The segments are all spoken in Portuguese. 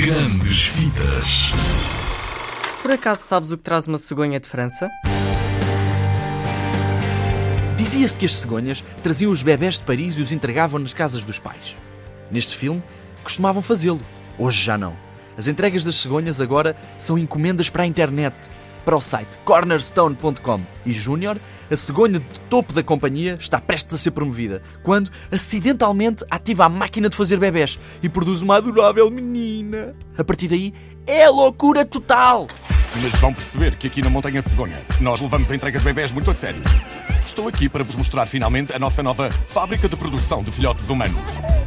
Grandes Vidas. Por acaso sabes o que traz uma cegonha de França? Dizia-se que as cegonhas traziam os bebés de Paris e os entregavam nas casas dos pais. Neste filme, costumavam fazê-lo. Hoje já não. As entregas das cegonhas agora são encomendas para a internet, para o site cornerstone.com. E Júnior, a cegonha de topo da companhia, está prestes a ser promovida, quando acidentalmente ativa a máquina de fazer bebés e produz uma adorável menina. A partir daí, é loucura total! Mas vão perceber que aqui na Montanha Cegonha nós levamos a entrega de bebés muito a sério. Estou aqui para vos mostrar finalmente a nossa nova fábrica de produção de filhotes humanos.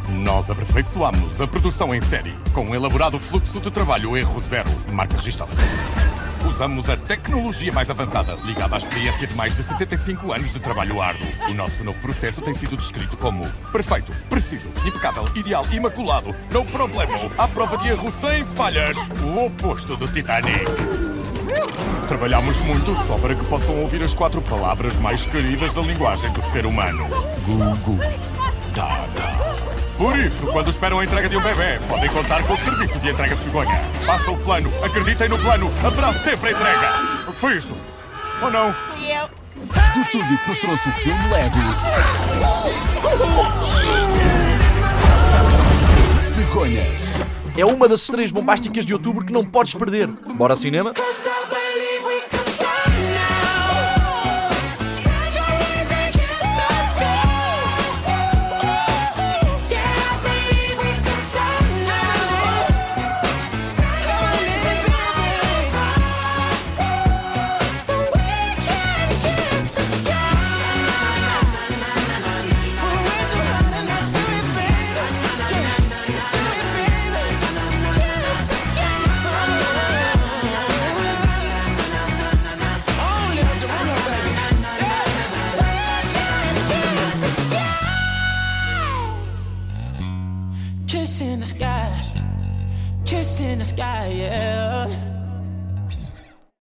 Nós aperfeiçoamos a produção em série com um elaborado fluxo de trabalho erro zero, marca registrada. Usamos a tecnologia mais avançada, ligada à experiência de mais de 75 anos de trabalho árduo. O nosso novo processo tem sido descrito como perfeito, preciso, impecável, ideal, imaculado, no problema, à prova de erro sem falhas, o oposto do Titanic. Trabalhamos muito só para que possam ouvir as quatro palavras mais queridas da linguagem do ser humano. Gugu. Dada. Por isso, quando esperam a entrega de um bebê, podem contar com o serviço de entrega cegonha. Façam o plano, acreditem no plano, haverá sempre a entrega. O que foi isto? Ou não? Do estúdio que nos trouxe o filme Lego. Cegonha. É uma das estreias bombásticas de outubro que não podes perder. Bora ao cinema? Kiss in the sky, kiss in the sky, yeah.